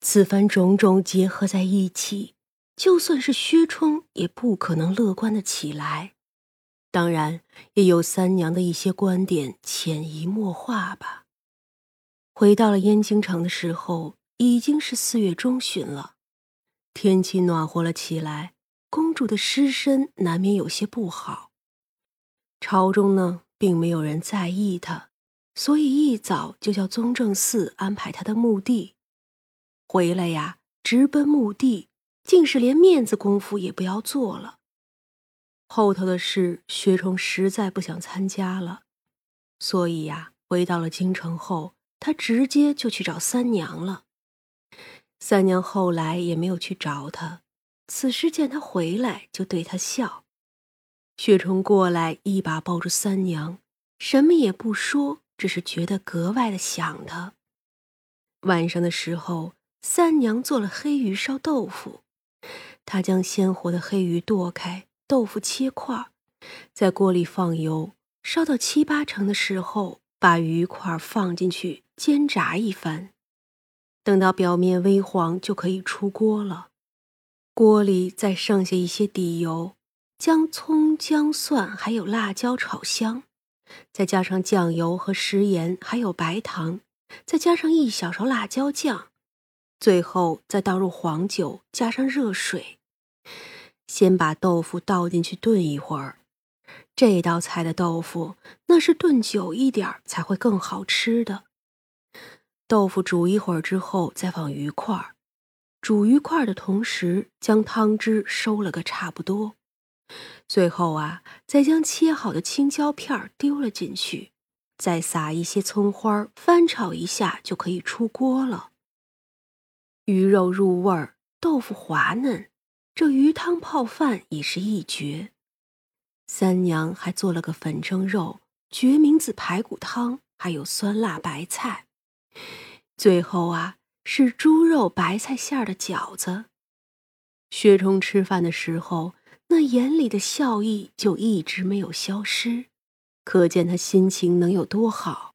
此番种种结合在一起，就算是薛冲也不可能乐观的起来。当然，也有三娘的一些观点潜移默化吧。回到了燕京城的时候，已经是四月中旬了，天气暖和了起来，公主的尸身难免有些不好。朝中呢，并没有人在意她，所以一早就叫宗正寺安排她的墓地。回来呀，直奔墓地，竟是连面子功夫也不要做了。后头的事，薛冲实在不想参加了，所以呀，回到了京城后，他直接就去找三娘了。三娘后来也没有去找他，此时见他回来，就对他笑。薛冲过来，一把抱住三娘，什么也不说，只是觉得格外的想他。晚上的时候，三娘做了黑鱼烧豆腐，她将鲜活的黑鱼剁开。豆腐切块，在锅里放油，烧到七八成的时候，把鱼块放进去煎炸一番，等到表面微黄就可以出锅了。锅里再剩下一些底油，将葱、姜、蒜还有辣椒炒香，再加上酱油和食盐，还有白糖，再加上一小勺辣椒酱，最后再倒入黄酒，加上热水。先把豆腐倒进去炖一会儿，这道菜的豆腐那是炖久一点才会更好吃的。豆腐煮一会儿之后，再放鱼块儿，煮鱼块的同时将汤汁收了个差不多。最后啊，再将切好的青椒片丢了进去，再撒一些葱花，翻炒一下就可以出锅了。鱼肉入味儿，豆腐滑嫩。这鱼汤泡饭也是一绝，三娘还做了个粉蒸肉、决明子排骨汤，还有酸辣白菜。最后啊，是猪肉白菜馅的饺子。薛冲吃饭的时候，那眼里的笑意就一直没有消失，可见他心情能有多好。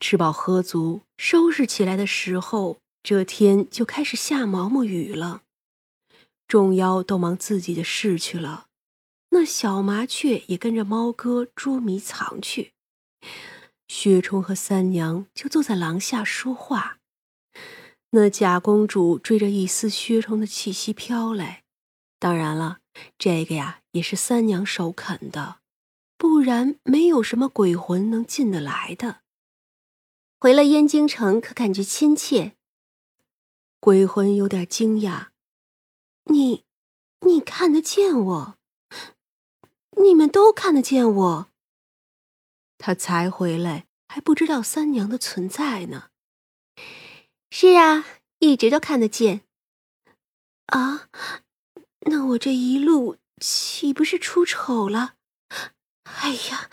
吃饱喝足，收拾起来的时候，这天就开始下毛毛雨了。众妖都忙自己的事去了，那小麻雀也跟着猫哥捉迷藏去。薛冲和三娘就坐在廊下说话。那假公主追着一丝薛冲的气息飘来，当然了，这个呀也是三娘手啃的，不然没有什么鬼魂能进得来的。回了燕京城，可感觉亲切？鬼魂有点惊讶。你，你看得见我？你们都看得见我。他才回来，还不知道三娘的存在呢。是啊，一直都看得见。啊，那我这一路岂不是出丑了？哎呀，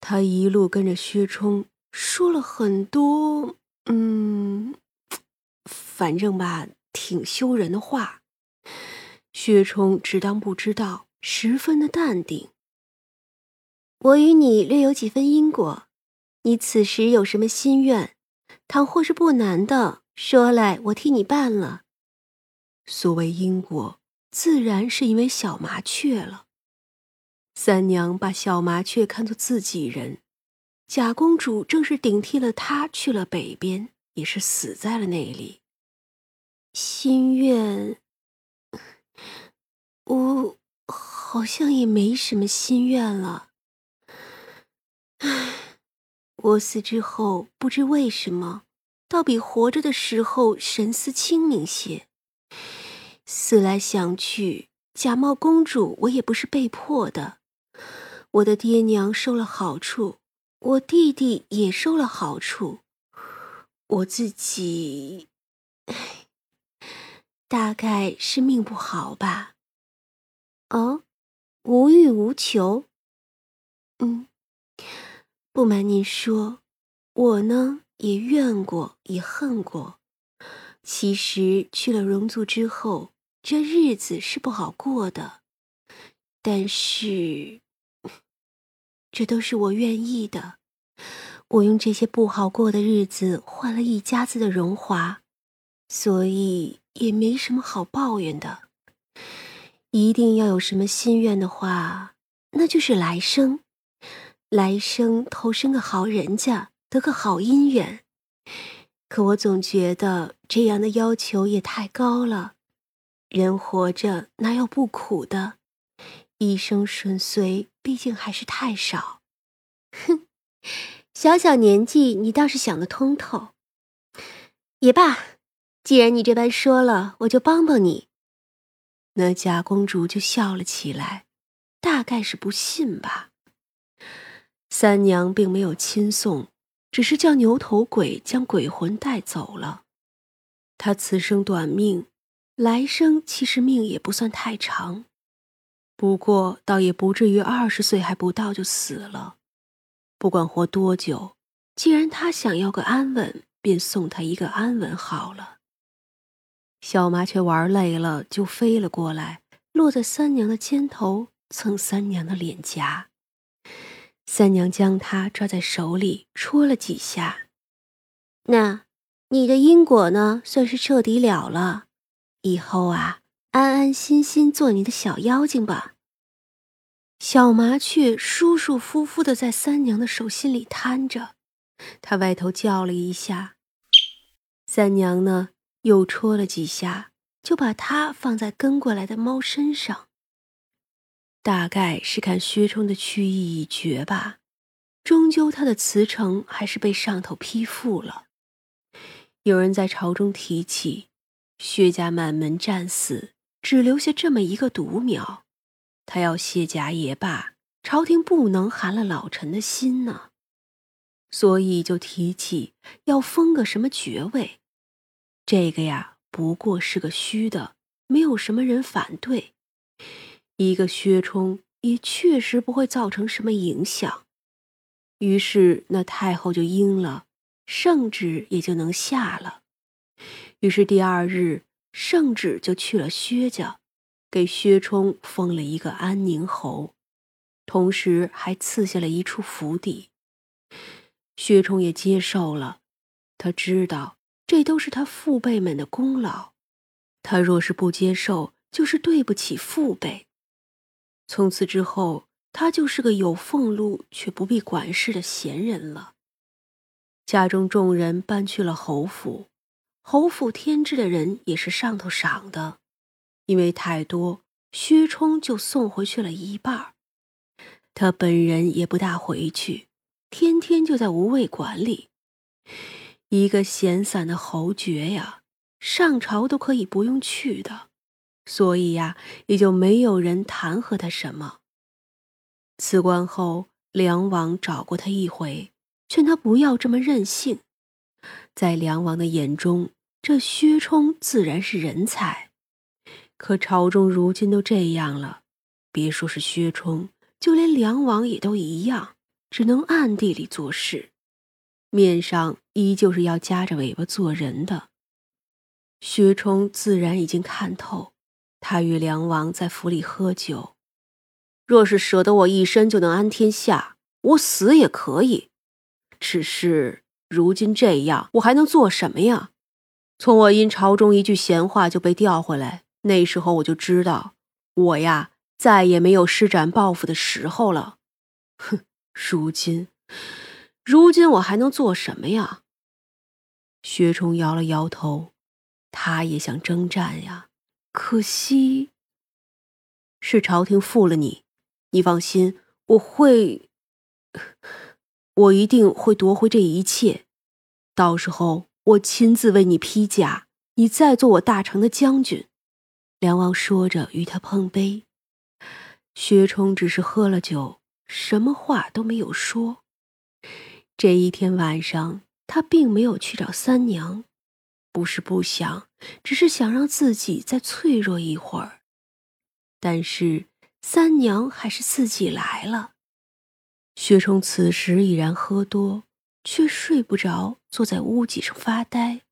他一路跟着薛冲说了很多，嗯，反正吧。挺羞人的话，薛冲只当不知道，十分的淡定。我与你略有几分因果，你此时有什么心愿，倘或是不难的，说来我替你办了。所谓因果，自然是因为小麻雀了。三娘把小麻雀看作自己人，贾公主正是顶替了她去了北边，也是死在了那里。心愿，我好像也没什么心愿了。唉，我死之后，不知为什么，倒比活着的时候神思清明些。思来想去，假冒公主，我也不是被迫的。我的爹娘受了好处，我弟弟也受了好处，我自己，大概是命不好吧。哦，无欲无求。嗯，不瞒您说，我呢也怨过，也恨过。其实去了荣族之后，这日子是不好过的。但是，这都是我愿意的。我用这些不好过的日子换了一家子的荣华。所以也没什么好抱怨的。一定要有什么心愿的话，那就是来生，来生投生个好人家，得个好姻缘。可我总觉得这样的要求也太高了。人活着哪有不苦的？一生顺遂，毕竟还是太少。哼，小小年纪，你倒是想得通透。也罢，既然你这般说了，我就帮帮你。那假公主就笑了起来，大概是不信吧。三娘并没有亲送，只是叫牛头鬼将鬼魂带走了。她此生短命，来生其实命也不算太长，不过倒也不至于二十岁还不到就死了。不管活多久，既然他想要个安稳，便送他一个安稳好了。小麻雀玩累了，就飞了过来，落在三娘的肩头，蹭三娘的脸颊。三娘将它抓在手里，戳了几下。那，你的因果呢？算是彻底了了。以后啊，安安心心做你的小妖精吧。小麻雀舒舒服服的在三娘的手心里瘫着，它歪头叫了一下。三娘呢？又戳了几下，就把它放在跟过来的猫身上。大概是看薛冲的去意已决吧，终究他的辞呈还是被上头批复了。有人在朝中提起，薛家满门战死，只留下这么一个独苗，他要卸甲也罢，朝廷不能寒了老臣的心呢，所以就提起要封个什么爵位。这个呀，不过是个虚的，没有什么人反对。一个薛冲也确实不会造成什么影响。于是那太后就应了，圣旨也就能下了。于是第二日，圣旨就去了薛家，给薛冲封了一个安宁侯，同时还赐下了一处府邸。薛冲也接受了，他知道。这都是他父辈们的功劳，他若是不接受，就是对不起父辈。从此之后，他就是个有俸禄却不必管事的闲人了。家中众人搬去了侯府，侯府添置的人也是上头赏的，因为太多，薛冲就送回去了一半他本人也不大回去，天天就在无卫馆里。一个闲散的侯爵呀，上朝都可以不用去的，所以呀，也就没有人弹劾他什么。辞官后，梁王找过他一回，劝他不要这么任性。在梁王的眼中，这薛冲自然是人才，可朝中如今都这样了，别说是薛冲，就连梁王也都一样，只能暗地里做事。面上依旧是要夹着尾巴做人的，薛冲自然已经看透。他与梁王在府里喝酒，若是舍得我一身就能安天下，我死也可以。只是如今这样，我还能做什么呀？从我因朝中一句闲话就被调回来，那时候我就知道，我呀再也没有施展抱负的时候了。哼，如今。如今我还能做什么呀？薛冲摇了摇头，他也想征战呀，可惜是朝廷负了你。你放心，我会，我一定会夺回这一切。到时候我亲自为你披甲，你再做我大成的将军。梁王说着与他碰杯，薛冲只是喝了酒，什么话都没有说。这一天晚上，他并没有去找三娘，不是不想，只是想让自己再脆弱一会儿。但是三娘还是自己来了。薛冲此时已然喝多，却睡不着，坐在屋脊上发呆。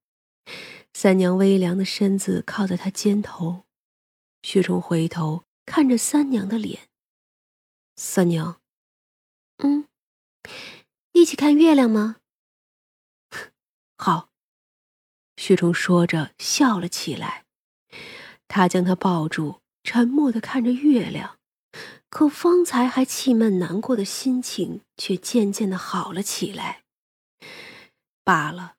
三娘微凉的身子靠在他肩头，薛冲回头看着三娘的脸。三娘，嗯。一起看月亮吗？好。薛冲说着笑了起来，他将她抱住，沉默的看着月亮。可方才还气闷难过的心情，却渐渐的好了起来。罢了，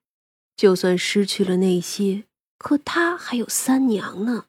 就算失去了那些，可他还有三娘呢。